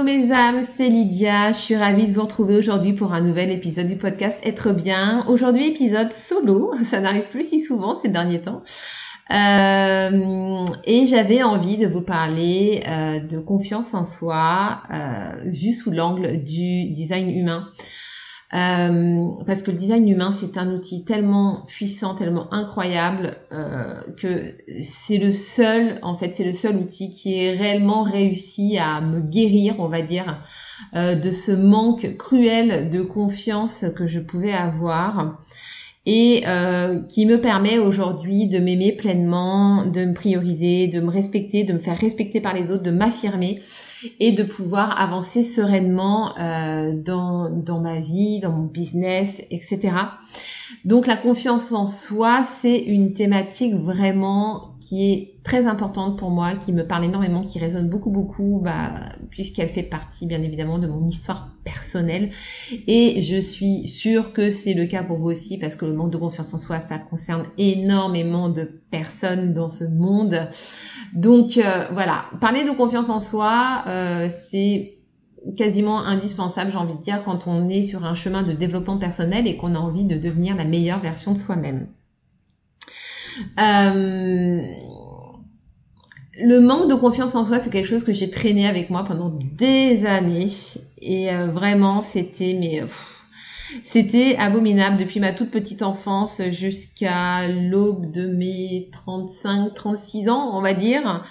Hello mes âmes, c'est Lydia. Je suis ravie de vous retrouver aujourd'hui pour un nouvel épisode du podcast Être bien. Aujourd'hui épisode solo, ça n'arrive plus si souvent ces derniers temps. Euh, et j'avais envie de vous parler euh, de confiance en soi, euh, vu sous l'angle du design humain. Euh, parce que le design humain, c'est un outil tellement puissant, tellement incroyable euh, que c'est le seul, en fait, c'est le seul outil qui est réellement réussi à me guérir, on va dire, euh, de ce manque cruel de confiance que je pouvais avoir et euh, qui me permet aujourd'hui de m'aimer pleinement, de me prioriser, de me respecter, de me faire respecter par les autres, de m'affirmer et de pouvoir avancer sereinement euh, dans, dans ma vie, dans mon business, etc. Donc la confiance en soi, c'est une thématique vraiment qui est très importante pour moi, qui me parle énormément, qui résonne beaucoup beaucoup, bah, puisqu'elle fait partie bien évidemment de mon histoire personnelle. Et je suis sûre que c'est le cas pour vous aussi, parce que le manque de confiance en soi, ça concerne énormément de personnes dans ce monde. Donc euh, voilà, parler de confiance en soi, euh, c'est quasiment indispensable, j'ai envie de dire, quand on est sur un chemin de développement personnel et qu'on a envie de devenir la meilleure version de soi-même. Euh, le manque de confiance en soi, c'est quelque chose que j'ai traîné avec moi pendant des années. Et euh, vraiment, c'était mais c'était abominable depuis ma toute petite enfance jusqu'à l'aube de mes 35, 36 ans, on va dire.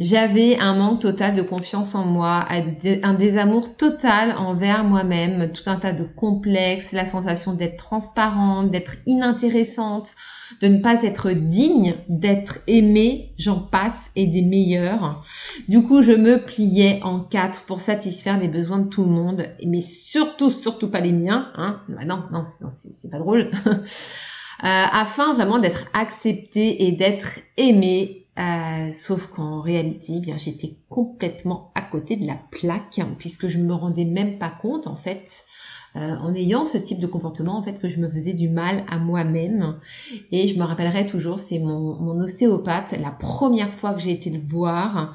J'avais un manque total de confiance en moi, un désamour total envers moi-même, tout un tas de complexes, la sensation d'être transparente, d'être inintéressante, de ne pas être digne d'être aimé, j'en passe, et des meilleurs. Du coup, je me pliais en quatre pour satisfaire les besoins de tout le monde, mais surtout, surtout pas les miens. Hein. Bah non, non, c'est pas drôle. Euh, afin vraiment d'être accepté et d'être aimé. Euh, sauf qu'en réalité, eh bien j'étais complètement à côté de la plaque, puisque je me rendais même pas compte en fait euh, en ayant ce type de comportement en fait que je me faisais du mal à moi-même et je me rappellerai toujours c'est mon, mon ostéopathe la première fois que j'ai été le voir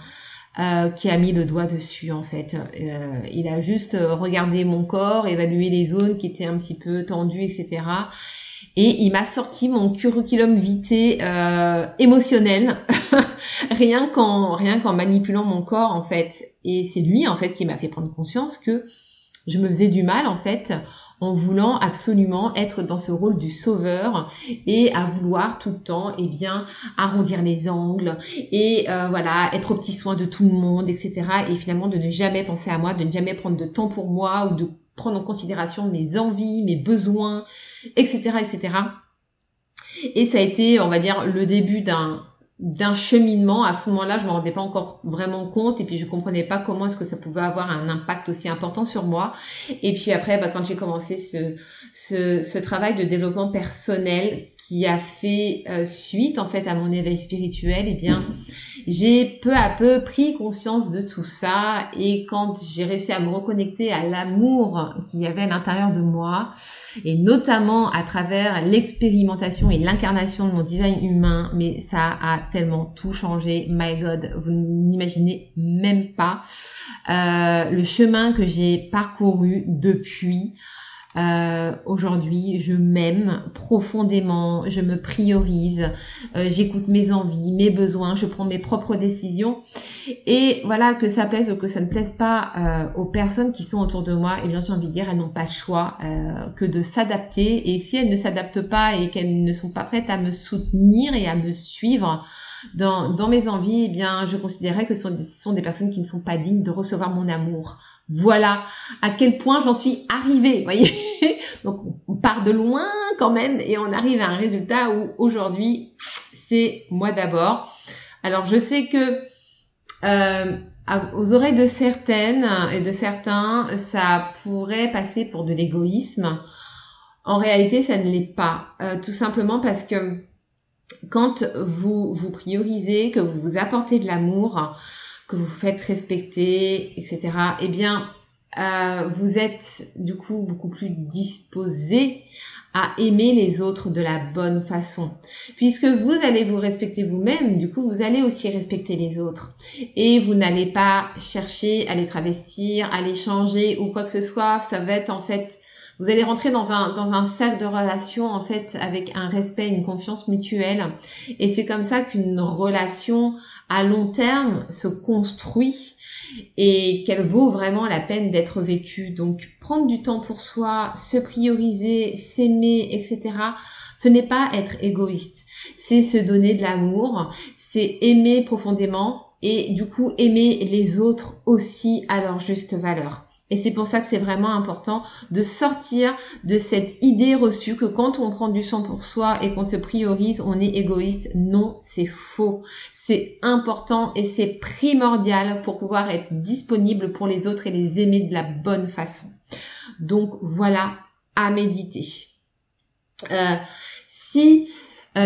euh, qui a mis le doigt dessus en fait. Euh, il a juste regardé mon corps, évalué les zones qui étaient un petit peu tendues, etc. Et il m'a sorti mon curriculum vitae euh, émotionnel, rien qu'en rien qu'en manipulant mon corps en fait. Et c'est lui en fait qui m'a fait prendre conscience que je me faisais du mal en fait en voulant absolument être dans ce rôle du sauveur et à vouloir tout le temps eh bien arrondir les angles et euh, voilà être au petit soin de tout le monde etc et finalement de ne jamais penser à moi de ne jamais prendre de temps pour moi ou de prendre en considération mes envies mes besoins etc etc et ça a été on va dire le début d'un d'un cheminement. À ce moment-là, je me rendais pas encore vraiment compte et puis je comprenais pas comment est-ce que ça pouvait avoir un impact aussi important sur moi. Et puis après, bah, quand j'ai commencé ce, ce, ce, travail de développement personnel qui a fait euh, suite en fait à mon éveil spirituel, et eh bien j'ai peu à peu pris conscience de tout ça et quand j'ai réussi à me reconnecter à l'amour qu'il y avait à l'intérieur de moi et notamment à travers l'expérimentation et l'incarnation de mon design humain, mais ça a tellement tout changé. My God, vous n'imaginez même pas euh, le chemin que j'ai parcouru depuis. Euh, aujourd'hui, je m'aime profondément, je me priorise, euh, j'écoute mes envies, mes besoins, je prends mes propres décisions. Et voilà, que ça plaise ou que ça ne plaise pas euh, aux personnes qui sont autour de moi, eh bien j'ai envie de dire, elles n'ont pas le choix que de s'adapter. Et si elles ne s'adaptent pas et qu'elles ne sont pas prêtes à me soutenir et à me suivre, dans, mes envies, eh bien, je considérais que ce sont des personnes qui ne sont pas dignes de recevoir mon amour. Voilà à quel point j'en suis arrivée, voyez. Donc on part de loin quand même et on arrive à un résultat où aujourd'hui c'est moi d'abord. Alors je sais que euh, aux oreilles de certaines et de certains, ça pourrait passer pour de l'égoïsme. En réalité, ça ne l'est pas. Euh, tout simplement parce que quand vous vous priorisez, que vous vous apportez de l'amour, que vous faites respecter, etc., eh bien, euh, vous êtes du coup beaucoup plus disposé à aimer les autres de la bonne façon. Puisque vous allez vous respecter vous-même, du coup, vous allez aussi respecter les autres. Et vous n'allez pas chercher à les travestir, à les changer ou quoi que ce soit. Ça va être en fait vous allez rentrer dans un, dans un cercle de relations, en fait, avec un respect, une confiance mutuelle. Et c'est comme ça qu'une relation à long terme se construit et qu'elle vaut vraiment la peine d'être vécue. Donc, prendre du temps pour soi, se prioriser, s'aimer, etc. Ce n'est pas être égoïste. C'est se donner de l'amour, c'est aimer profondément et du coup aimer les autres aussi à leur juste valeur. Et c'est pour ça que c'est vraiment important de sortir de cette idée reçue que quand on prend du sang pour soi et qu'on se priorise, on est égoïste. Non, c'est faux. C'est important et c'est primordial pour pouvoir être disponible pour les autres et les aimer de la bonne façon. Donc voilà, à méditer. Euh, si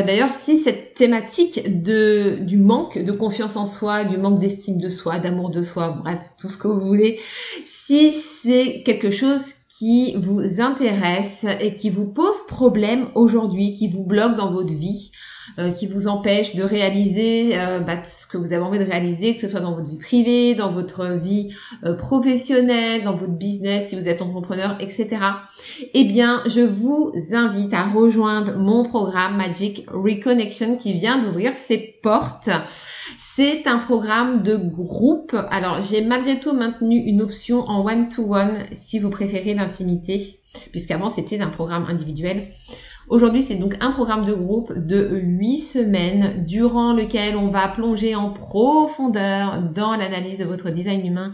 d'ailleurs, si cette thématique de, du manque de confiance en soi, du manque d'estime de soi, d'amour de soi, bref, tout ce que vous voulez, si c'est quelque chose qui vous intéresse et qui vous pose problème aujourd'hui, qui vous bloque dans votre vie, euh, qui vous empêche de réaliser euh, bah, ce que vous avez envie de réaliser, que ce soit dans votre vie privée, dans votre vie euh, professionnelle, dans votre business, si vous êtes entrepreneur, etc. Eh bien, je vous invite à rejoindre mon programme Magic Reconnection qui vient d'ouvrir ses portes. C'est un programme de groupe. Alors, j'ai malgré tout maintenu une option en one-to-one -one, si vous préférez l'intimité, puisqu'avant c'était un programme individuel. Aujourd'hui, c'est donc un programme de groupe de 8 semaines durant lequel on va plonger en profondeur dans l'analyse de votre design humain.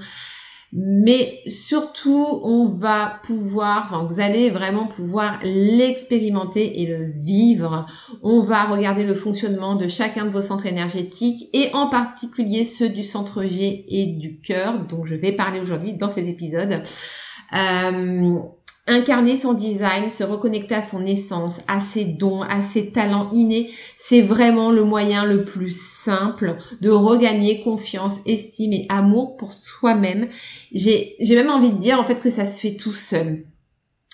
Mais surtout, on va pouvoir, enfin, vous allez vraiment pouvoir l'expérimenter et le vivre. On va regarder le fonctionnement de chacun de vos centres énergétiques et en particulier ceux du centre G et du cœur, dont je vais parler aujourd'hui dans cet épisode. Euh, Incarner son design, se reconnecter à son essence, à ses dons, à ses talents innés, c'est vraiment le moyen le plus simple de regagner confiance, estime et amour pour soi-même. J'ai même envie de dire en fait que ça se fait tout seul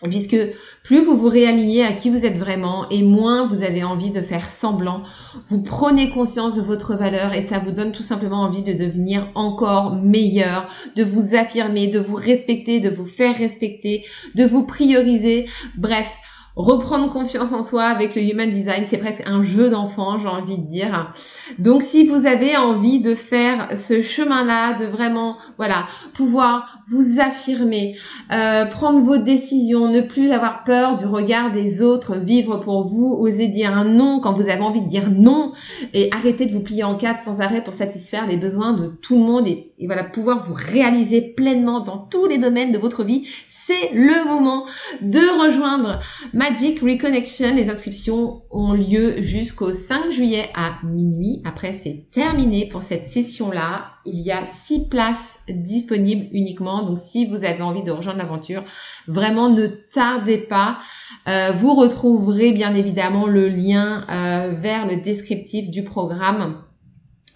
puisque plus vous vous réalignez à qui vous êtes vraiment et moins vous avez envie de faire semblant, vous prenez conscience de votre valeur et ça vous donne tout simplement envie de devenir encore meilleur, de vous affirmer, de vous respecter, de vous faire respecter, de vous prioriser. Bref, reprendre confiance en soi avec le human design, c'est presque un jeu d'enfant, j'ai envie de dire. Donc si vous avez envie de faire ce chemin-là, de vraiment, voilà, pouvoir vous affirmer, euh, prendre vos décisions, ne plus avoir peur du regard des autres, vivre pour vous, oser dire un non quand vous avez envie de dire non et arrêter de vous plier en quatre sans arrêt pour satisfaire les besoins de tout le monde et, et voilà, pouvoir vous réaliser pleinement dans tous les domaines de votre vie, c'est le moment de rejoindre Magic Reconnection. Les inscriptions ont lieu jusqu'au 5 juillet à minuit. Après, c'est terminé pour cette session-là. Il y a six places disponibles uniquement. Donc, si vous avez envie de rejoindre l'aventure, vraiment ne tardez pas. Euh, vous retrouverez bien évidemment le lien euh, vers le descriptif du programme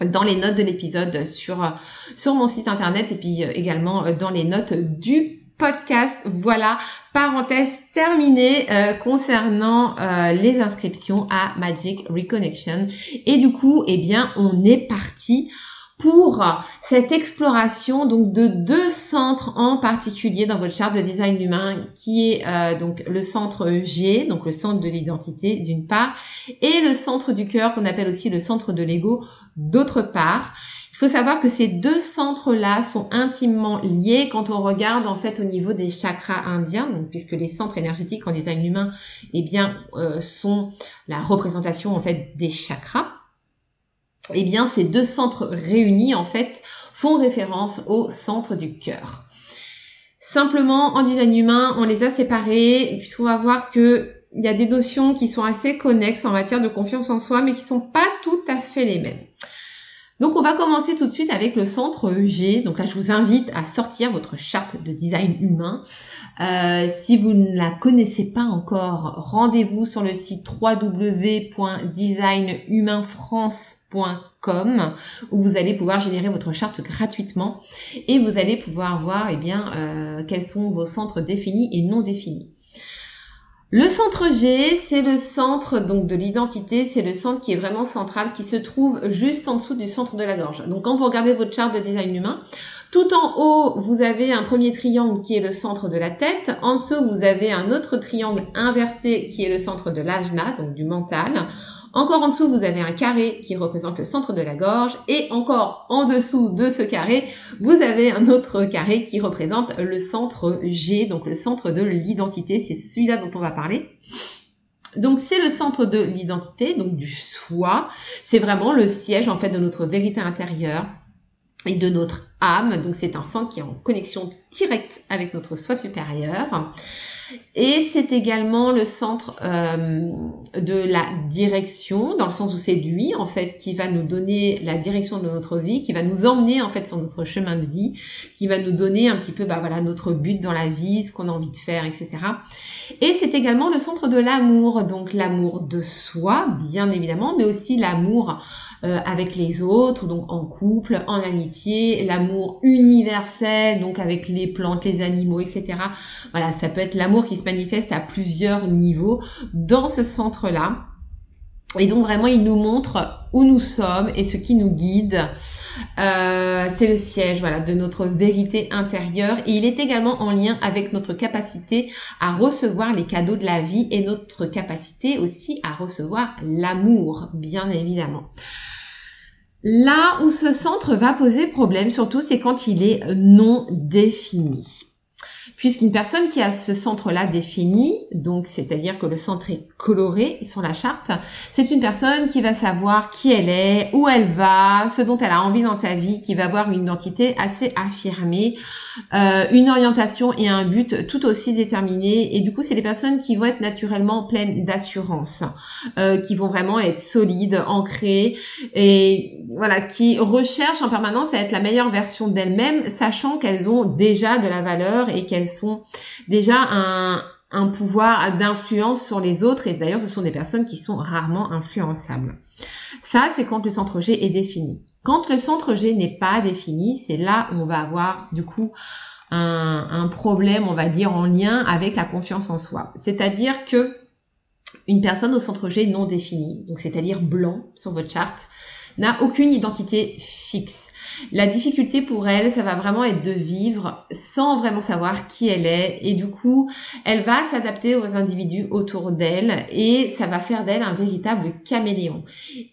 dans les notes de l'épisode sur sur mon site internet et puis euh, également dans les notes du podcast. Voilà, parenthèse terminée euh, concernant euh, les inscriptions à Magic Reconnection. Et du coup, eh bien, on est parti pour cette exploration donc de deux centres en particulier dans votre charte de design humain qui est euh, donc le centre G, donc le centre de l'identité d'une part, et le centre du cœur qu'on appelle aussi le centre de l'ego d'autre part. Faut savoir que ces deux centres-là sont intimement liés quand on regarde en fait au niveau des chakras indiens, puisque les centres énergétiques en design humain, eh bien, euh, sont la représentation en fait des chakras eh bien ces deux centres réunis en fait font référence au centre du cœur. Simplement en design humain, on les a séparés puisqu'on va voir que il y a des notions qui sont assez connexes en matière de confiance en soi mais qui sont pas tout à fait les mêmes. Donc on va commencer tout de suite avec le centre G. Donc là je vous invite à sortir votre charte de design humain. Euh, si vous ne la connaissez pas encore, rendez-vous sur le site www.designhumainfrance.com où vous allez pouvoir générer votre charte gratuitement et vous allez pouvoir voir eh bien euh, quels sont vos centres définis et non définis. Le centre G, c'est le centre donc de l'identité, c'est le centre qui est vraiment central, qui se trouve juste en dessous du centre de la gorge. Donc quand vous regardez votre charte de design humain, tout en haut, vous avez un premier triangle qui est le centre de la tête. En dessous, vous avez un autre triangle inversé qui est le centre de l'ajna, donc du mental. Encore en dessous, vous avez un carré qui représente le centre de la gorge. Et encore en dessous de ce carré, vous avez un autre carré qui représente le centre G, donc le centre de l'identité. C'est celui-là dont on va parler. Donc c'est le centre de l'identité, donc du soi. C'est vraiment le siège en fait de notre vérité intérieure et de notre âme. Donc c'est un centre qui est en connexion directe avec notre soi supérieur. Et c'est également le centre euh, de la direction, dans le sens où c'est lui en fait qui va nous donner la direction de notre vie, qui va nous emmener en fait sur notre chemin de vie, qui va nous donner un petit peu bah voilà notre but dans la vie, ce qu'on a envie de faire, etc. Et c'est également le centre de l'amour, donc l'amour de soi, bien évidemment, mais aussi l'amour euh, avec les autres, donc en couple, en amitié, l'amour universel, donc avec les plantes, les animaux, etc. Voilà, ça peut être l'amour qui se manifeste à plusieurs niveaux dans ce centre-là. Et donc vraiment, il nous montre où nous sommes et ce qui nous guide. Euh, c'est le siège, voilà, de notre vérité intérieure. Et il est également en lien avec notre capacité à recevoir les cadeaux de la vie et notre capacité aussi à recevoir l'amour, bien évidemment. Là où ce centre va poser problème, surtout, c'est quand il est non défini puisqu'une personne qui a ce centre-là défini, donc c'est-à-dire que le centre est coloré sur la charte, c'est une personne qui va savoir qui elle est, où elle va, ce dont elle a envie dans sa vie, qui va avoir une identité assez affirmée, euh, une orientation et un but tout aussi déterminé. Et du coup, c'est des personnes qui vont être naturellement pleines d'assurance, euh, qui vont vraiment être solides, ancrées et voilà, qui recherchent en permanence à être la meilleure version d'elles-mêmes, sachant qu'elles ont déjà de la valeur et qu'elles sont déjà un, pouvoir d'influence sur les autres et d'ailleurs ce sont des personnes qui sont rarement influençables. Ça, c'est quand le centre G est défini. Quand le centre G n'est pas défini, c'est là où on va avoir du coup un, un, problème, on va dire, en lien avec la confiance en soi. C'est-à-dire que une personne au centre G non défini, donc c'est-à-dire blanc sur votre charte, n'a aucune identité fixe. La difficulté pour elle, ça va vraiment être de vivre sans vraiment savoir qui elle est. Et du coup, elle va s'adapter aux individus autour d'elle et ça va faire d'elle un véritable caméléon.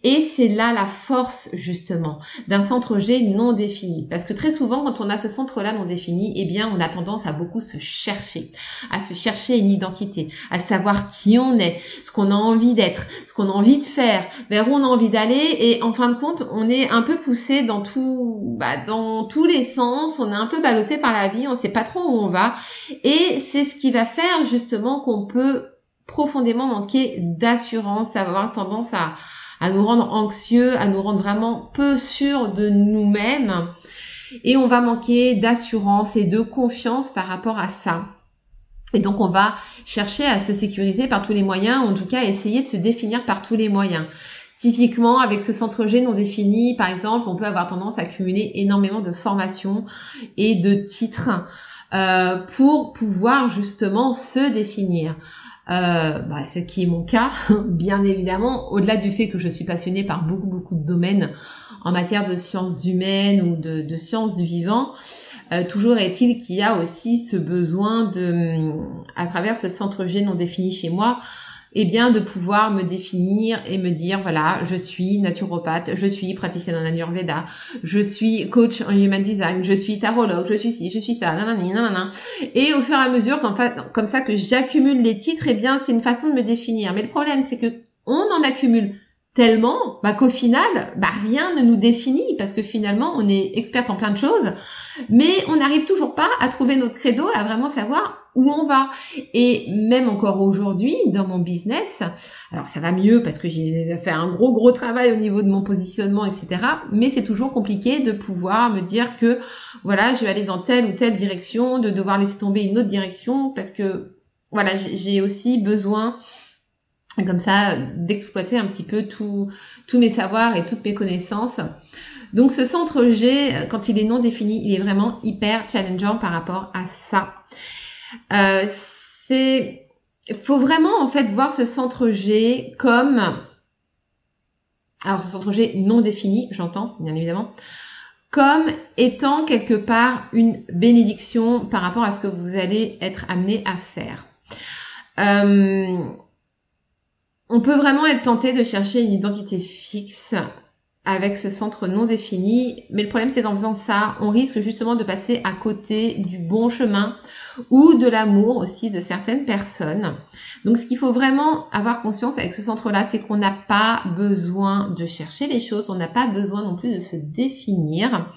Et c'est là la force justement d'un centre G non défini. Parce que très souvent quand on a ce centre-là non défini, eh bien, on a tendance à beaucoup se chercher, à se chercher une identité, à savoir qui on est, ce qu'on a envie d'être, ce qu'on a envie de faire, vers où on a envie d'aller. Et en fin de compte, on est un peu poussé dans tout bah, dans tous les sens, on est un peu ballotté par la vie, on sait pas trop où on va. Et c'est ce qui va faire justement qu'on peut profondément manquer d'assurance, avoir tendance à, à nous rendre anxieux, à nous rendre vraiment peu sûrs de nous-mêmes. Et on va manquer d'assurance et de confiance par rapport à ça. Et donc on va chercher à se sécuriser par tous les moyens, en tout cas essayer de se définir par tous les moyens. Typiquement, avec ce centre G non défini, par exemple, on peut avoir tendance à cumuler énormément de formations et de titres euh, pour pouvoir justement se définir. euh, bah, ce qui est mon cas, bien évidemment, au-delà du fait que je suis passionnée par beaucoup beaucoup de domaines en matière de sciences humaines ou de, sciences du vivant, euh, toujours est-il qu'il y a aussi ce besoin de, à travers ce centre G non défini chez moi, eh bien de pouvoir me définir et me dire voilà, je suis naturopathe, je suis praticienne en Ayurveda, je suis coach en human design, je suis tarologue, je suis ci, je suis ça, nanani, nanana. Et au fur et à mesure, comme ça que j'accumule les titres, eh bien c'est une façon de me définir. Mais le problème, c'est que on en accumule tellement bah, qu'au final, bah, rien ne nous définit parce que finalement, on est experte en plein de choses, mais on n'arrive toujours pas à trouver notre credo, à vraiment savoir où on va. Et même encore aujourd'hui, dans mon business, alors ça va mieux parce que j'ai fait un gros gros travail au niveau de mon positionnement, etc. Mais c'est toujours compliqué de pouvoir me dire que voilà, je vais aller dans telle ou telle direction, de devoir laisser tomber une autre direction parce que voilà, j'ai aussi besoin comme ça d'exploiter un petit peu tous mes savoirs et toutes mes connaissances. Donc ce centre G, quand il est non défini, il est vraiment hyper challengeant par rapport à ça. Euh, c'est, faut vraiment en fait voir ce centre G comme, alors ce centre G non défini, j'entends bien évidemment, comme étant quelque part une bénédiction par rapport à ce que vous allez être amené à faire. Euh, on peut vraiment être tenté de chercher une identité fixe avec ce centre non défini, mais le problème c'est qu'en faisant ça, on risque justement de passer à côté du bon chemin ou de l'amour aussi de certaines personnes. Donc ce qu'il faut vraiment avoir conscience avec ce centre-là, c'est qu'on n'a pas besoin de chercher les choses, on n'a pas besoin non plus de se définir.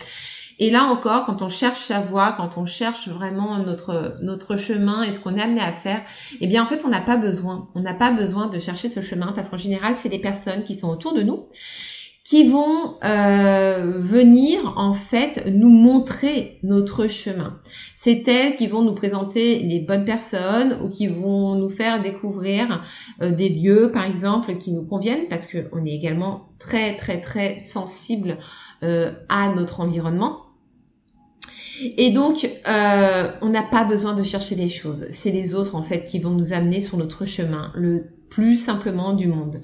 Et là encore, quand on cherche sa voie, quand on cherche vraiment notre notre chemin et ce qu'on est amené à faire, eh bien en fait on n'a pas besoin, on n'a pas besoin de chercher ce chemin parce qu'en général c'est des personnes qui sont autour de nous qui vont euh, venir en fait nous montrer notre chemin. C'est elles qui vont nous présenter les bonnes personnes ou qui vont nous faire découvrir euh, des lieux par exemple qui nous conviennent parce qu'on est également très très très sensible euh, à notre environnement. Et donc, euh, on n'a pas besoin de chercher les choses. C'est les autres, en fait, qui vont nous amener sur notre chemin, le plus simplement du monde.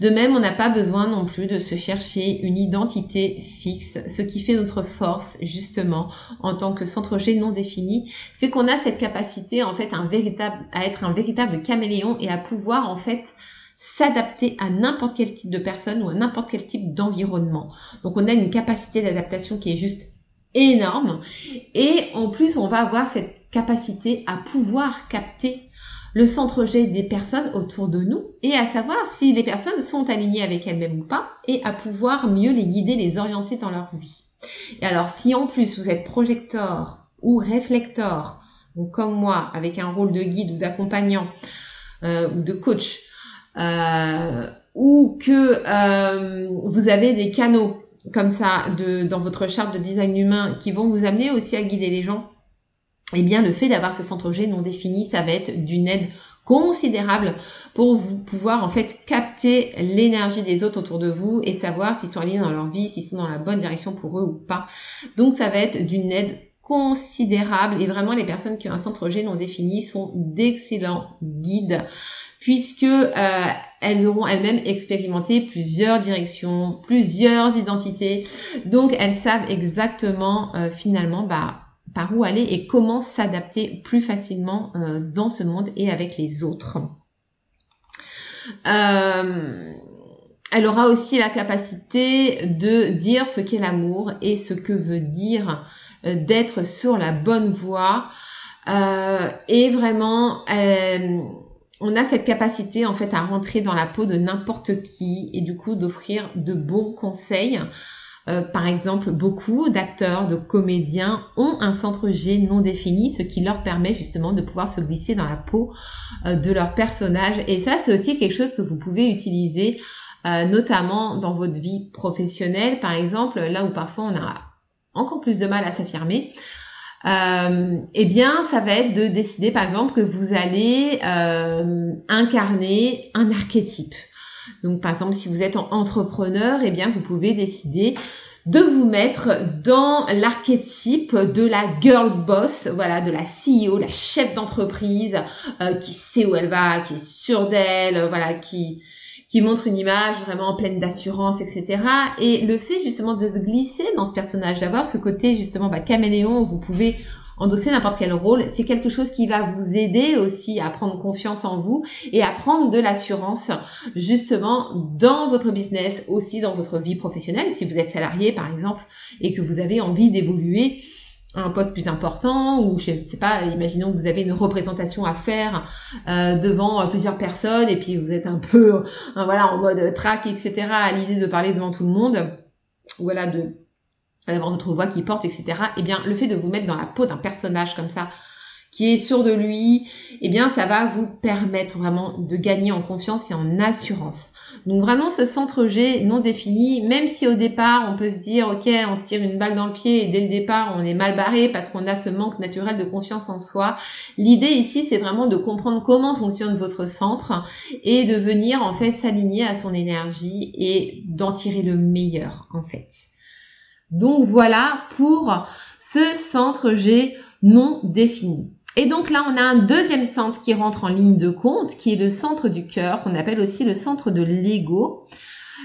De même, on n'a pas besoin non plus de se chercher une identité fixe. Ce qui fait notre force, justement, en tant que centre G non défini, c'est qu'on a cette capacité, en fait, à être un véritable caméléon et à pouvoir, en fait, s'adapter à n'importe quel type de personne ou à n'importe quel type d'environnement. Donc on a une capacité d'adaptation qui est juste énorme. Et en plus, on va avoir cette capacité à pouvoir capter le centre G des personnes autour de nous et à savoir si les personnes sont alignées avec elles-mêmes ou pas et à pouvoir mieux les guider, les orienter dans leur vie. Et alors, si en plus vous êtes projecteur ou réflecteur, donc comme moi, avec un rôle de guide ou d'accompagnant euh, ou de coach, euh, ou que euh, vous avez des canaux comme ça de, dans votre charte de design humain qui vont vous amener aussi à guider les gens, eh bien le fait d'avoir ce centre G non défini, ça va être d'une aide considérable pour vous pouvoir en fait capter l'énergie des autres autour de vous et savoir s'ils sont alignés dans leur vie, s'ils sont dans la bonne direction pour eux ou pas. Donc ça va être d'une aide considérable et vraiment les personnes qui ont un centre G non défini sont d'excellents guides puisque euh, elles auront elles-mêmes expérimenté plusieurs directions, plusieurs identités. Donc elles savent exactement euh, finalement bah, par où aller et comment s'adapter plus facilement euh, dans ce monde et avec les autres. elle aura aussi la capacité de dire ce qu'est l'amour et ce que veut dire d'être sur la bonne voie. et vraiment, on a cette capacité en fait à rentrer dans la peau de n'importe qui et du coup d'offrir de bons conseils. Euh, par exemple, beaucoup d'acteurs, de comédiens ont un centre G non défini, ce qui leur permet justement de pouvoir se glisser dans la peau euh, de leur personnage. Et ça, c'est aussi quelque chose que vous pouvez utiliser euh, notamment dans votre vie professionnelle, par exemple, là où parfois on a encore plus de mal à s'affirmer euh, eh bien, ça va être de décider, par exemple, que vous allez euh, incarner un archétype. Donc, par exemple, si vous êtes entrepreneur, eh bien, vous pouvez décider de vous mettre dans l'archétype de la girl boss, voilà, de la CEO, la chef d'entreprise, euh, qui sait où elle va, qui est sûre d'elle, voilà, qui qui montre une image vraiment pleine d'assurance, etc. Et le fait justement de se glisser dans ce personnage, d'avoir ce côté justement bah, caméléon, vous pouvez endosser n'importe quel rôle, c'est quelque chose qui va vous aider aussi à prendre confiance en vous et à prendre de l'assurance justement dans votre business, aussi dans votre vie professionnelle. Si vous êtes salarié par exemple et que vous avez envie d'évoluer, un poste plus important ou je sais pas, imaginons que vous avez une représentation à faire euh, devant plusieurs personnes et puis vous êtes un peu voilà en mode track etc à l'idée de parler devant tout le monde voilà de d'avoir votre voix qui porte, etc. Eh bien, le fait de vous mettre dans la peau d'un personnage comme ça, qui est sûr de lui, eh bien, ça va vous permettre vraiment de gagner en confiance et en assurance. Donc vraiment, ce centre G non défini, même si au départ, on peut se dire, ok, on se tire une balle dans le pied et dès le départ, on est mal barré parce qu'on a ce manque naturel de confiance en soi. L'idée ici, c'est vraiment de comprendre comment fonctionne votre centre et de venir, en fait, s'aligner à son énergie et d'en tirer le meilleur, en fait. Donc voilà pour ce centre G non défini. Et donc là, on a un deuxième centre qui rentre en ligne de compte, qui est le centre du cœur, qu'on appelle aussi le centre de l'ego.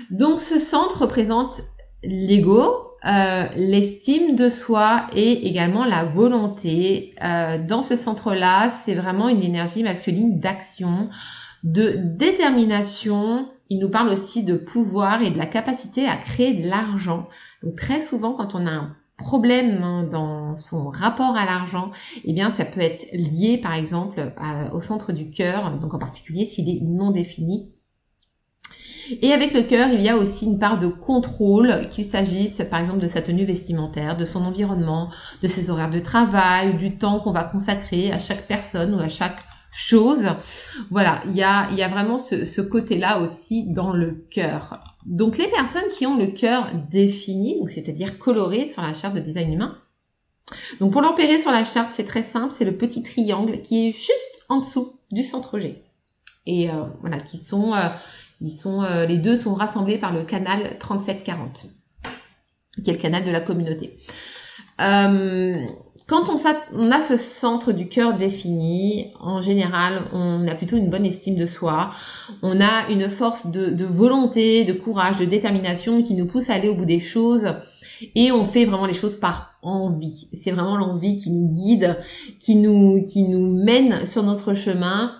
Donc ce centre représente l'ego, euh, l'estime de soi et également la volonté. Euh, dans ce centre-là, c'est vraiment une énergie masculine d'action, de détermination. Il nous parle aussi de pouvoir et de la capacité à créer de l'argent. Donc très souvent, quand on a un problème hein, dans son rapport à l'argent, eh bien ça peut être lié par exemple au centre du cœur, donc en particulier s'il est non défini. Et avec le cœur, il y a aussi une part de contrôle, qu'il s'agisse par exemple de sa tenue vestimentaire, de son environnement, de ses horaires de travail, du temps qu'on va consacrer à chaque personne ou à chaque chose. Voilà, il y a, il y a vraiment ce, ce côté-là aussi dans le cœur. Donc les personnes qui ont le cœur défini, donc c'est-à-dire coloré sur la charte de design humain. Donc pour l'empérer sur la charte, c'est très simple, c'est le petit triangle qui est juste en dessous du centre G. Et euh, voilà, qui sont, euh, ils sont, euh, les deux sont rassemblés par le canal 3740, qui est le canal de la communauté. Quand on, a ce centre du cœur défini, en général, on a plutôt une bonne estime de soi. On a une force de, volonté, de courage, de détermination qui nous pousse à aller au bout des choses. Et on fait vraiment les choses par envie. C'est vraiment l'envie qui nous guide, qui nous, qui nous mène sur notre chemin.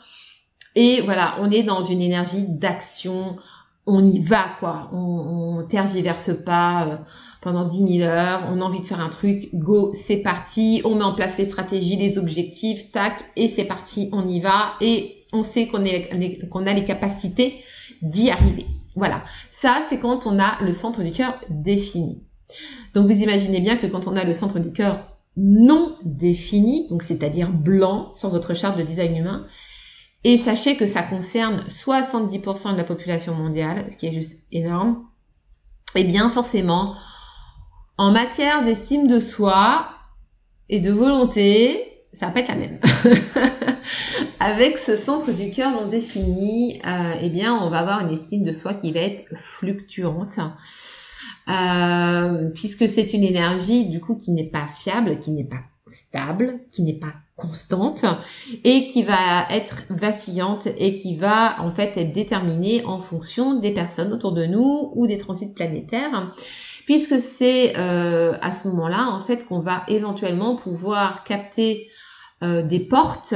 Et voilà, on est dans une énergie d'action, on y va quoi, on, tergiverse pas euh, pendant 10 000 heures, on a envie de faire un truc, go, c'est parti, on met en place les stratégies, les objectifs, tac, et c'est parti, on y va, et on sait qu'on est qu'on a les capacités d'y arriver. Voilà, ça c'est quand on a le centre du cœur défini. Donc vous imaginez bien que quand on a le centre du cœur non défini, donc c'est-à-dire blanc sur votre charte de design humain, et sachez que ça concerne 70% de la population mondiale, ce qui est juste énorme. Eh bien forcément, en matière d'estime de soi et de volonté, ça va pas être la même. Avec ce centre du cœur non défini, euh, eh bien, on va avoir une estime de soi qui va être fluctuante. Euh, puisque c'est une énergie du coup qui n'est pas fiable, qui n'est pas stable, qui n'est pas constante et qui va être vacillante et qui va en fait être déterminée en fonction des personnes autour de nous ou des transits planétaires puisque c'est euh, à ce moment-là en fait qu'on va éventuellement pouvoir capter euh, des portes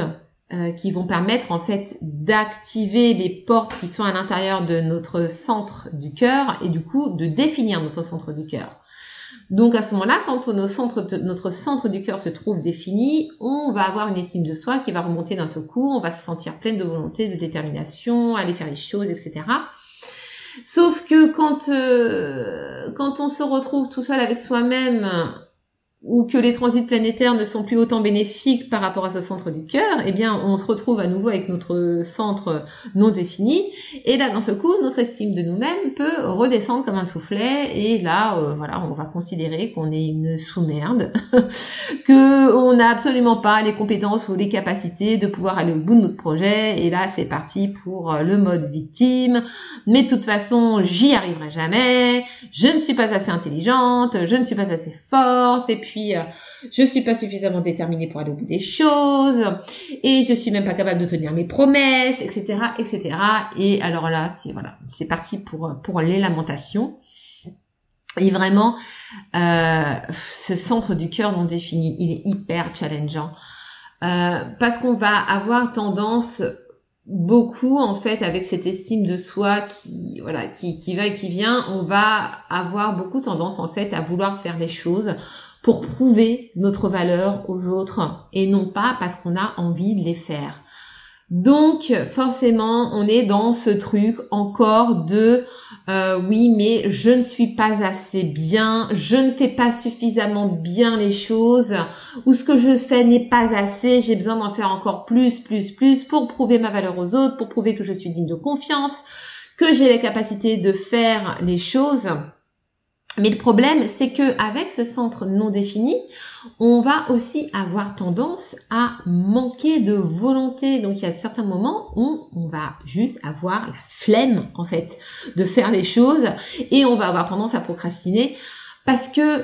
euh, qui vont permettre en fait d'activer les portes qui sont à l'intérieur de notre centre du cœur et du coup de définir notre centre du cœur. Donc à ce moment-là, quand notre centre, du cœur se trouve défini, on va avoir une estime de soi qui va remonter d'un seul coup, on va se sentir pleine de volonté, de détermination, aller faire les choses, etc. Sauf que quand, euh, quand on se retrouve tout seul avec soi-même ou que les transits planétaires ne sont plus autant bénéfiques par rapport à ce centre du cœur, eh bien, on se retrouve à nouveau avec notre centre non défini. Et là, dans ce coup, notre estime de nous-mêmes peut redescendre comme un soufflet. Et là, euh, voilà, on va considérer qu'on est une sous-merde, que on n'a absolument pas les compétences ou les capacités de pouvoir aller au bout de notre projet. Et là, c'est parti pour le mode victime. Mais de toute façon, j'y arriverai jamais. Je ne suis pas assez intelligente. Je ne suis pas assez forte. Et puis puis euh, je suis pas suffisamment déterminée pour aller au bout des choses et je suis même pas capable de tenir mes promesses, etc., etc. Et alors là, c'est voilà, c'est parti pour pour les lamentations. Et vraiment, euh, ce centre du cœur non défini, il est hyper challengeant euh, parce qu'on va avoir tendance beaucoup en fait avec cette estime de soi qui voilà qui, qui va et qui vient on va avoir beaucoup tendance en fait à vouloir faire les choses pour prouver notre valeur aux autres et non pas parce qu'on a envie de les faire. Donc forcément, on est dans ce truc encore de euh, oui, mais je ne suis pas assez bien, je ne fais pas suffisamment bien les choses, ou ce que je fais n'est pas assez, j'ai besoin d'en faire encore plus, plus, plus pour prouver ma valeur aux autres, pour prouver que je suis digne de confiance, que j'ai la capacité de faire les choses. Mais le problème, c'est que avec ce centre non défini, on va aussi avoir tendance à manquer de volonté. Donc il y a certains moments où on va juste avoir la flemme en fait de faire les choses et on va avoir tendance à procrastiner parce que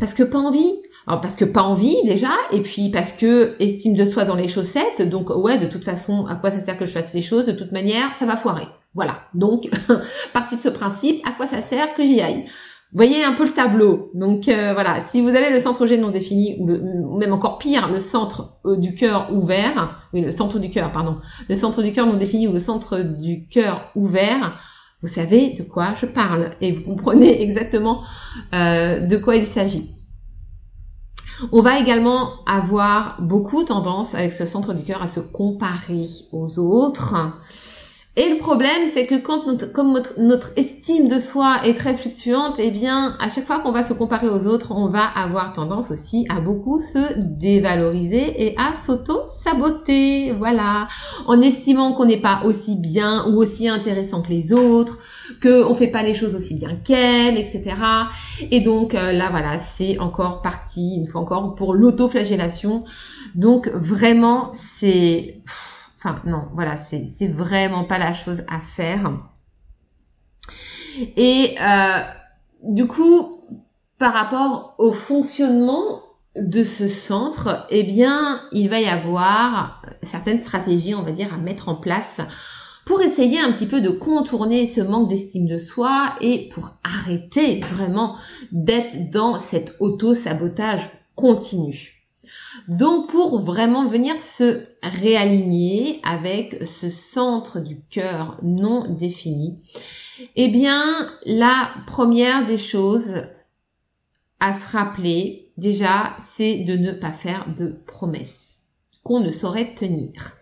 parce que pas envie. Alors parce que pas envie déjà, et puis parce que estime de soi dans les chaussettes, donc ouais, de toute façon, à quoi ça sert que je fasse les choses? De toute manière, ça va foirer. Voilà. Donc, partie de ce principe, à quoi ça sert que j'y aille? Voyez un peu le tableau. Donc euh, voilà, si vous avez le centre G non défini ou, même encore pire, le centre euh, du cœur ouvert, oui, le centre du cœur, pardon, le centre du cœur non défini ou le centre du cœur ouvert, vous savez de quoi je parle et vous comprenez exactement euh, de quoi il s'agit. On va également avoir beaucoup tendance avec ce centre du cœur à se comparer aux autres. Et le problème, c'est que quand notre, comme notre, estime de soi est très fluctuante, eh bien, à chaque fois qu'on va se comparer aux autres, on va avoir tendance aussi à beaucoup se dévaloriser et à s'auto-saboter. Voilà. En estimant qu'on n'est pas aussi bien ou aussi intéressant que les autres, qu'on fait pas les choses aussi bien qu'elles, etc. Et donc, euh, là, voilà, c'est encore parti, une fois encore, pour l'autoflagellation. Donc, vraiment, c'est Enfin, non, voilà, c'est vraiment pas la chose à faire. Et euh, du coup, par rapport au fonctionnement de ce centre, eh bien, il va y avoir certaines stratégies, on va dire, à mettre en place pour essayer un petit peu de contourner ce manque d'estime de soi et pour arrêter vraiment d'être dans cet auto-sabotage continu. Donc pour vraiment venir se réaligner avec ce centre du cœur non défini, eh bien la première des choses à se rappeler déjà, c'est de ne pas faire de promesses qu'on ne saurait tenir.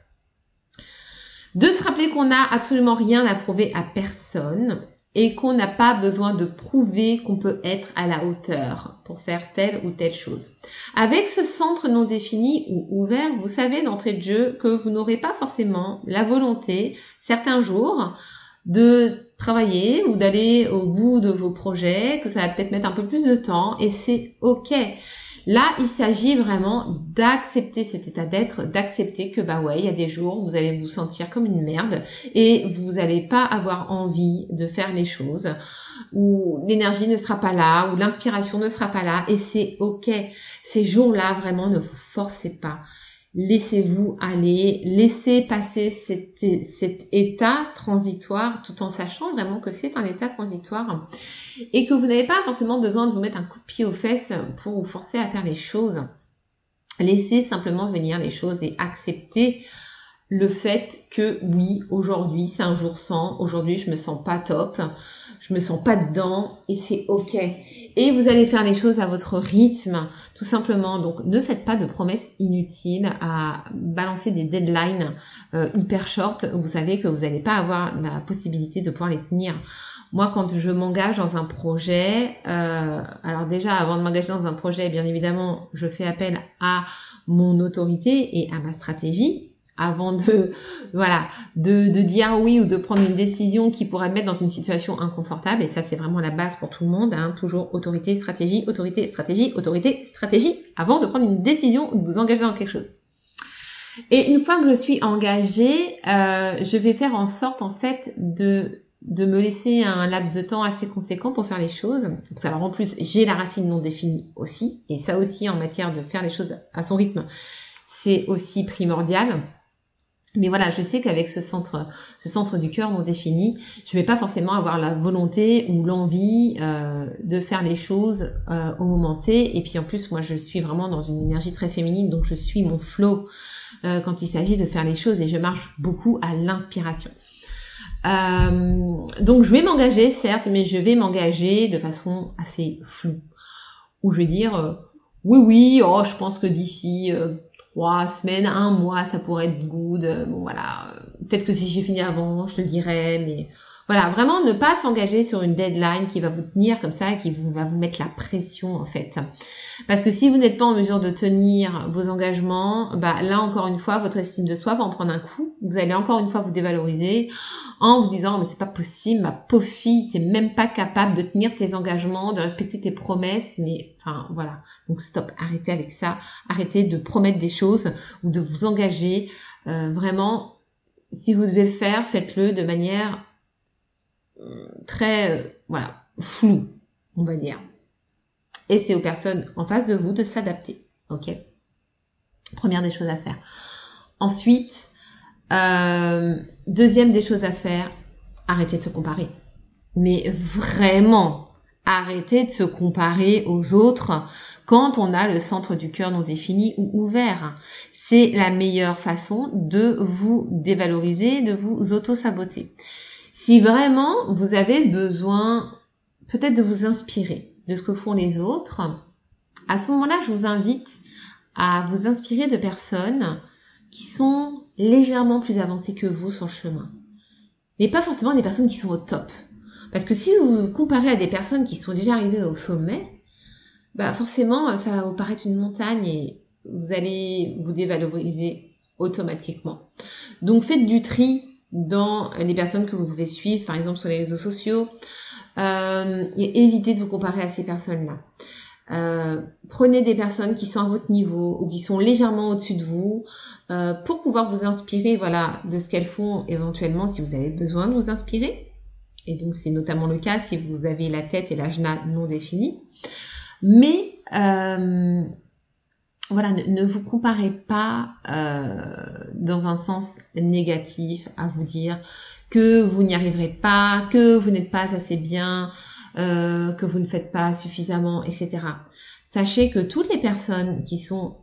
De se rappeler qu'on n'a absolument rien à prouver à personne et qu'on n'a pas besoin de prouver qu'on peut être à la hauteur pour faire telle ou telle chose. Avec ce centre non défini ou ouvert, vous savez d'entrée de jeu que vous n'aurez pas forcément la volonté certains jours de travailler ou d'aller au bout de vos projets, que ça va peut-être mettre un peu plus de temps et c'est ok. Là, il s'agit vraiment d'accepter cet état d'être, d'accepter que bah ouais, il y a des jours où vous allez vous sentir comme une merde et vous n'allez pas avoir envie de faire les choses, où l'énergie ne sera pas là, où l'inspiration ne sera pas là et c'est ok. Ces jours-là, vraiment, ne vous forcez pas laissez-vous aller, laissez passer cet, état transitoire tout en sachant vraiment que c'est un état transitoire et que vous n'avez pas forcément besoin de vous mettre un coup de pied aux fesses pour vous forcer à faire les choses. Laissez simplement venir les choses et accepter le fait que oui, aujourd'hui c'est un jour sans, aujourd'hui je me sens pas top, je me sens pas dedans et c'est ok. Et vous allez faire les choses à votre rythme, tout simplement. Donc ne faites pas de promesses inutiles à balancer des deadlines euh, hyper short. Vous savez que vous n'allez pas avoir la possibilité de pouvoir les tenir. Moi, quand je m'engage dans un projet, euh, alors déjà, avant de m'engager dans un projet, bien évidemment, je fais appel à mon autorité et à ma stratégie avant de voilà de, de dire oui ou de prendre une décision qui pourrait me mettre dans une situation inconfortable et ça c'est vraiment la base pour tout le monde hein. toujours autorité stratégie autorité stratégie autorité stratégie avant de prendre une décision ou de vous engager dans quelque chose et une fois que je suis engagée euh, je vais faire en sorte en fait de de me laisser un laps de temps assez conséquent pour faire les choses. Alors en plus, j'ai la racine non définie aussi, et ça aussi en matière de faire les choses à son rythme, c'est aussi primordial. Mais voilà, je sais qu'avec ce centre, ce centre du cœur non défini, je vais pas forcément avoir la volonté ou l'envie euh, de faire les choses euh, au moment T. Et puis en plus, moi, je suis vraiment dans une énergie très féminine, donc je suis mon flow euh, quand il s'agit de faire les choses et je marche beaucoup à l'inspiration. donc je vais m'engager, certes, mais je vais m'engager de façon assez floue, où je vais dire oui, oui, oh, je pense que d'ici trois semaines, un mois, ça pourrait être good. Bon voilà, peut-être que si j'ai fini avant, je te le dirai, mais voilà, vraiment ne pas s'engager sur une deadline qui va vous tenir comme ça, qui va vous mettre la pression en fait. Parce que si vous n'êtes pas en mesure de tenir vos engagements, bah là encore une fois, votre estime de soi va en prendre un coup. Vous allez encore une fois vous dévaloriser en vous disant mais c'est pas possible, ma pauvre fille, t'es même pas capable de tenir tes engagements, de respecter tes promesses, mais enfin voilà. Donc stop, arrêtez avec ça, arrêtez de promettre des choses ou de vous engager. Euh, vraiment, si vous devez le faire, faites-le de manière très, euh, voilà, flou, on va dire. Et c'est aux personnes en face de vous de s'adapter. Ok? Première des choses à faire. Ensuite, euh, deuxième des choses à faire, arrêtez de se comparer. Mais vraiment, arrêtez de se comparer aux autres quand on a le centre du cœur non défini ou ouvert. C'est la meilleure façon de vous dévaloriser, de vous auto-saboter. Si vraiment vous avez besoin peut-être de vous inspirer de ce que font les autres, à ce moment-là, je vous invite à vous inspirer de personnes qui sont légèrement plus avancées que vous sur le chemin. Mais pas forcément des personnes qui sont au top. Parce que si vous comparez à des personnes qui sont déjà arrivées au sommet, bah forcément, ça va vous paraître une montagne et vous allez vous dévaloriser automatiquement. Donc faites du tri dans les personnes que vous pouvez suivre, par exemple sur les réseaux sociaux, euh, évitez de vous comparer à ces personnes-là. Euh, prenez des personnes qui sont à votre niveau ou qui sont légèrement au-dessus de vous euh, pour pouvoir vous inspirer voilà de ce qu'elles font éventuellement si vous avez besoin de vous inspirer et donc c'est notamment le cas si vous avez la tête et l'ajna non définis mais euh, voilà, ne, vous comparez pas euh, dans un sens négatif à vous dire que vous n'y arriverez pas, que vous n'êtes pas assez bien, euh, que vous ne faites pas suffisamment, etc. Sachez que toutes les personnes qui sont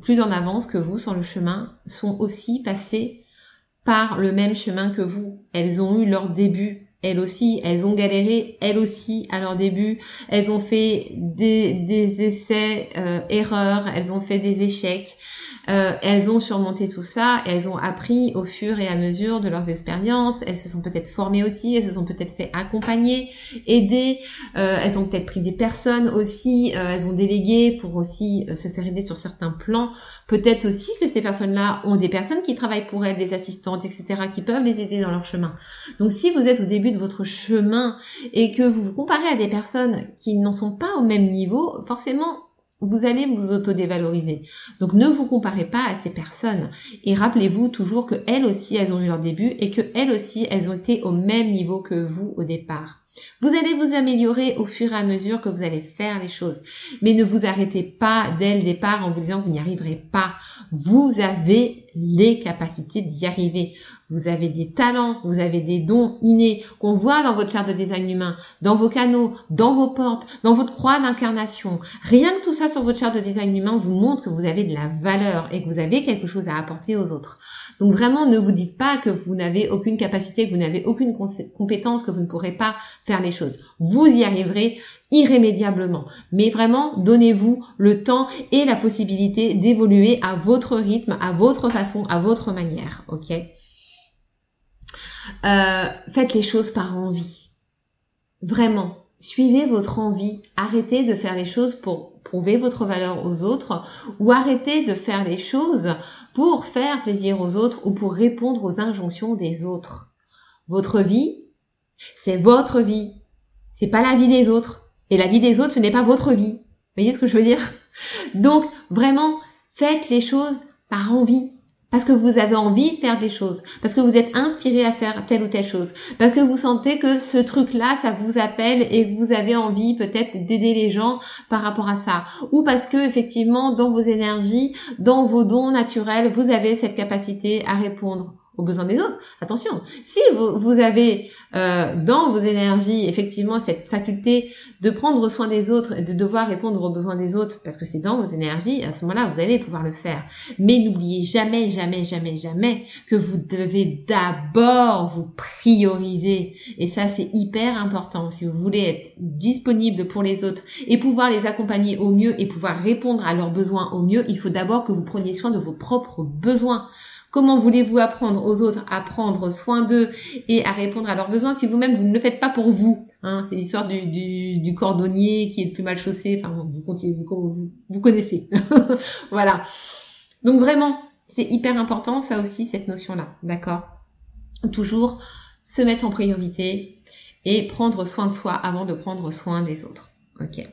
plus en avance que vous sur le chemin sont aussi passées par le même chemin que vous. Elles ont eu leur début elles aussi, elles ont galéré, elles aussi, à leur début. Elles ont fait des, des essais, euh, erreurs, elles ont fait des échecs. Euh, elles ont surmonté tout ça, elles ont appris au fur et à mesure de leurs expériences, elles se sont peut-être formées aussi, elles se sont peut-être fait accompagner, aider, euh, elles ont peut-être pris des personnes aussi, euh, elles ont délégué pour aussi se faire aider sur certains plans. Peut-être aussi que ces personnes-là ont des personnes qui travaillent pour elles, des assistantes, etc., qui peuvent les aider dans leur chemin. Donc si vous êtes au début de votre chemin et que vous vous comparez à des personnes qui n'en sont pas au même niveau, forcément, vous allez vous auto-dévaloriser. Donc ne vous comparez pas à ces personnes et rappelez-vous toujours que elles aussi elles ont eu leur début et que elles aussi elles ont été au même niveau que vous au départ. Vous allez vous améliorer au fur et à mesure que vous allez faire les choses. Mais ne vous arrêtez pas dès le départ en vous disant que vous n'y arriverez pas. Vous avez les capacités d'y arriver. Vous avez des talents, vous avez des dons innés qu'on voit dans votre charte de design humain, dans vos canaux, dans vos portes, dans votre croix d'incarnation. Rien que tout ça sur votre charte de design humain vous montre que vous avez de la valeur et que vous avez quelque chose à apporter aux autres. Donc vraiment, ne vous dites pas que vous n'avez aucune capacité, que vous n'avez aucune compétence, que vous ne pourrez pas faire les choses. Vous y arriverez irrémédiablement. Mais vraiment, donnez-vous le temps et la possibilité d'évoluer à votre rythme, à votre façon, à votre manière. Ok? Euh, faites les choses par envie. Vraiment, suivez votre envie. Arrêtez de faire les choses pour prouver votre valeur aux autres ou arrêtez de faire les choses pour faire plaisir aux autres ou pour répondre aux injonctions des autres. Votre vie, c'est votre vie. C'est pas la vie des autres. Et la vie des autres, ce n'est pas votre vie. Vous voyez ce que je veux dire? Donc, vraiment, faites les choses par envie. Parce que vous avez envie de faire des choses. Parce que vous êtes inspiré à faire telle ou telle chose. Parce que vous sentez que ce truc-là, ça vous appelle et que vous avez envie peut-être d'aider les gens par rapport à ça. Ou parce que effectivement, dans vos énergies, dans vos dons naturels, vous avez cette capacité à répondre aux besoins des autres. Attention, si vous, avez euh, dans vos énergies effectivement cette faculté de prendre soin des autres et de devoir répondre aux besoins des autres, parce que c'est dans vos énergies, à ce moment-là, vous allez pouvoir le faire. Mais n'oubliez jamais, jamais, jamais, jamais que vous devez d'abord vous prioriser. Et ça, c'est hyper important. Si vous voulez être disponible pour les autres et pouvoir les accompagner au mieux et pouvoir répondre à leurs besoins au mieux, il faut d'abord que vous preniez soin de vos propres besoins. Comment voulez-vous apprendre aux autres à prendre soin d'eux et à répondre à leurs besoins si vous-même vous ne le faites pas pour vous hein? C'est l'histoire du, cordonnier qui est le plus mal chaussé. Enfin, vous, vous connaissez. voilà. Donc vraiment, c'est hyper important ça aussi cette notion-là, d'accord? Toujours se mettre en priorité et prendre soin de soi avant de prendre soin des autres. Ok?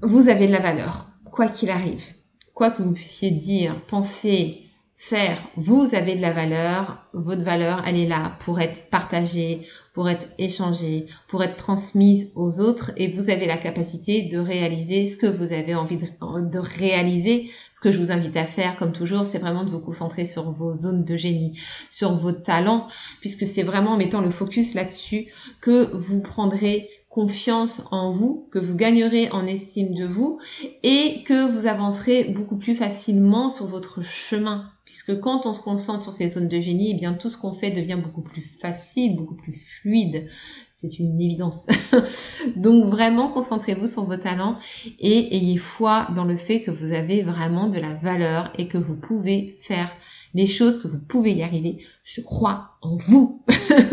Vous avez de la valeur, quoi qu'il arrive que vous puissiez dire, penser, faire, vous avez de la valeur, votre valeur, elle est là pour être partagée, pour être échangée, pour être transmise aux autres et vous avez la capacité de réaliser ce que vous avez envie de réaliser. Ce que je vous invite à faire, comme toujours, c'est vraiment de vous concentrer sur vos zones de génie, sur vos talents, puisque c'est vraiment en mettant le focus là-dessus que vous prendrez confiance en vous, que vous gagnerez en estime de vous et que vous avancerez beaucoup plus facilement sur votre chemin. Puisque quand on se concentre sur ces zones de génie, eh bien tout ce qu'on fait devient beaucoup plus facile, beaucoup plus fluide. C'est une évidence. Donc vraiment, concentrez-vous sur vos talents et ayez foi dans le fait que vous avez vraiment de la valeur et que vous pouvez faire les choses, que vous pouvez y arriver. Je crois en vous.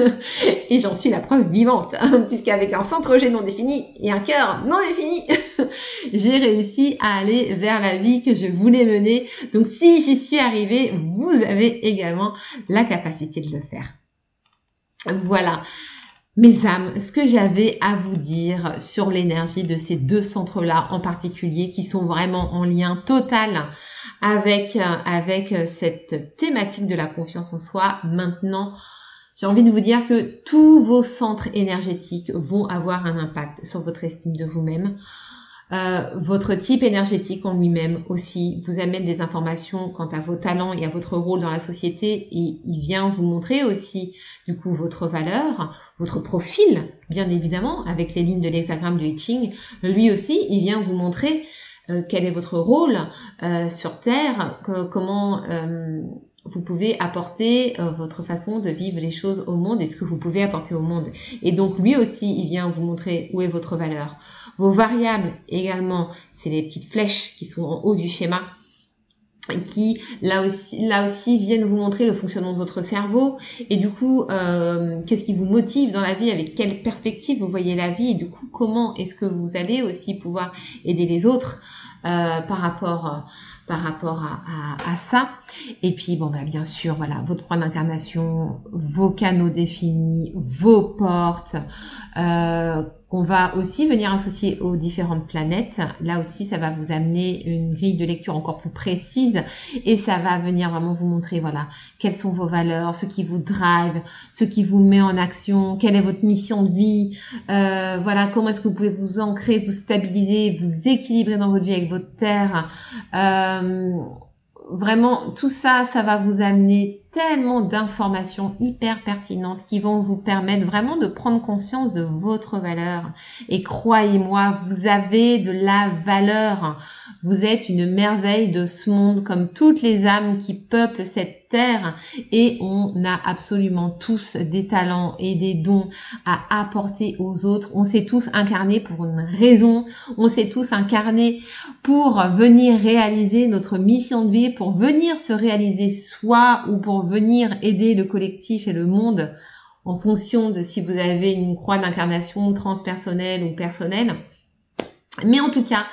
et j'en suis la preuve vivante, hein, puisqu'avec un centre G non défini et un cœur non défini, j'ai réussi à aller vers la vie que je voulais mener. Donc si j'y suis arrivée, vous avez également la capacité de le faire. Voilà. Mes âmes, ce que j'avais à vous dire sur l'énergie de ces deux centres-là en particulier qui sont vraiment en lien total avec, euh, avec euh, cette thématique de la confiance en soi. Maintenant, j'ai envie de vous dire que tous vos centres énergétiques vont avoir un impact sur votre estime de vous-même. Euh, votre type énergétique en lui-même aussi vous amène des informations quant à vos talents et à votre rôle dans la société et il vient vous montrer aussi du coup votre valeur, votre profil bien évidemment avec les lignes de l'hexagramme du Hitching. Lui aussi il vient vous montrer euh, quel est votre rôle euh, sur Terre, comment vous pouvez apporter votre façon de vivre les choses au monde et ce que vous pouvez apporter au monde. Et donc lui aussi, il vient vous montrer où est votre valeur. Vos variables également, c'est les petites flèches qui sont en haut du schéma qui là aussi là aussi viennent vous montrer le fonctionnement de votre cerveau et du coup euh, qu'est-ce qui vous motive dans la vie avec quelle perspective vous voyez la vie et du coup comment est-ce que vous allez aussi pouvoir aider les autres euh, par rapport par rapport à, ça et puis bon bah bien sûr voilà votre point d'incarnation vos canaux définis vos portes euh, qu'on va aussi venir associer aux différentes planètes. Là aussi, ça va vous amener une grille de lecture encore plus précise et ça va venir vraiment vous montrer, voilà, quelles sont vos valeurs, ce qui vous drive, ce qui vous met en action, quelle est votre mission de vie, euh, voilà, comment est-ce que vous pouvez vous ancrer, vous stabiliser, vous équilibrer dans votre vie avec votre terre. Euh, vraiment, tout ça, ça va vous amener tellement d'informations hyper pertinentes qui vont vous permettre vraiment de prendre conscience de votre valeur. Et croyez-moi, vous avez de la valeur. Vous êtes une merveille de ce monde comme toutes les âmes qui peuplent cette terre et on a absolument tous des talents et des dons à apporter aux autres. On s'est tous incarnés pour une raison. On s'est tous incarnés pour venir réaliser notre mission de vie, pour venir se réaliser soi ou pour venir aider le collectif et le monde, en fonction de si vous avez une croix d'incarnation transpersonnelle ou personnelle. Mais en tout cas,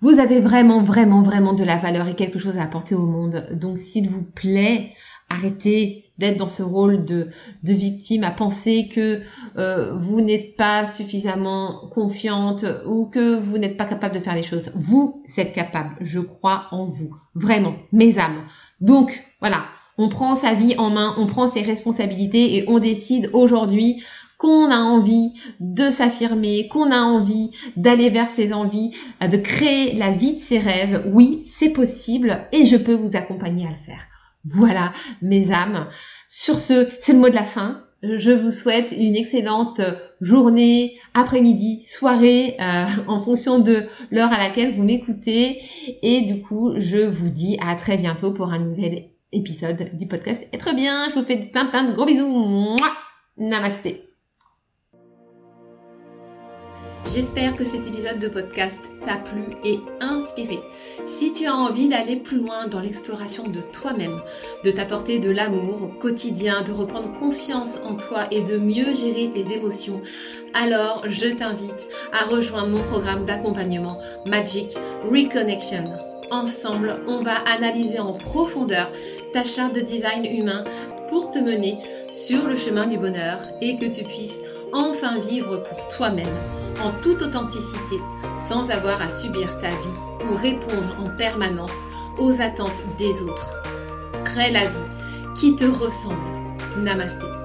vous avez vraiment, vraiment, vraiment de la valeur et quelque chose à apporter au monde. Donc, s'il vous plaît, arrêtez d'être dans ce rôle de, victime, à penser que euh, vous n'êtes pas suffisamment confiante ou que vous n'êtes pas capable de faire les choses. Vous êtes capable. Je crois en vous. Vraiment. Mes âmes. Donc, voilà. On prend sa vie en main, on prend ses responsabilités et on décide aujourd'hui qu'on a envie de s'affirmer, qu'on a envie d'aller vers ses envies, de créer la vie de ses rêves. Oui, c'est possible et je peux vous accompagner à le faire. Voilà, mes âmes. Sur ce, c'est le mot de la fin. Je vous souhaite une excellente journée, après-midi, soirée, euh, en fonction de l'heure à laquelle vous m'écoutez. Et du coup, je vous dis à très bientôt pour un nouvel épisode du podcast Être bien. Je vous fais plein plein de gros bisous. Mouah Namasté. J'espère que cet épisode de podcast t'a plu et inspiré. Si tu as envie d'aller plus loin dans l'exploration de toi-même, de t'apporter de l'amour au quotidien, de reprendre confiance en toi et de mieux gérer tes émotions, alors je t'invite à rejoindre mon programme d'accompagnement Magic Reconnection. Ensemble, on va analyser en profondeur ta charte de design humain pour te mener sur le chemin du bonheur et que tu puisses enfin vivre pour toi-même en toute authenticité sans avoir à subir ta vie ou répondre en permanence aux attentes des autres. Crée la vie qui te ressemble. Namasté.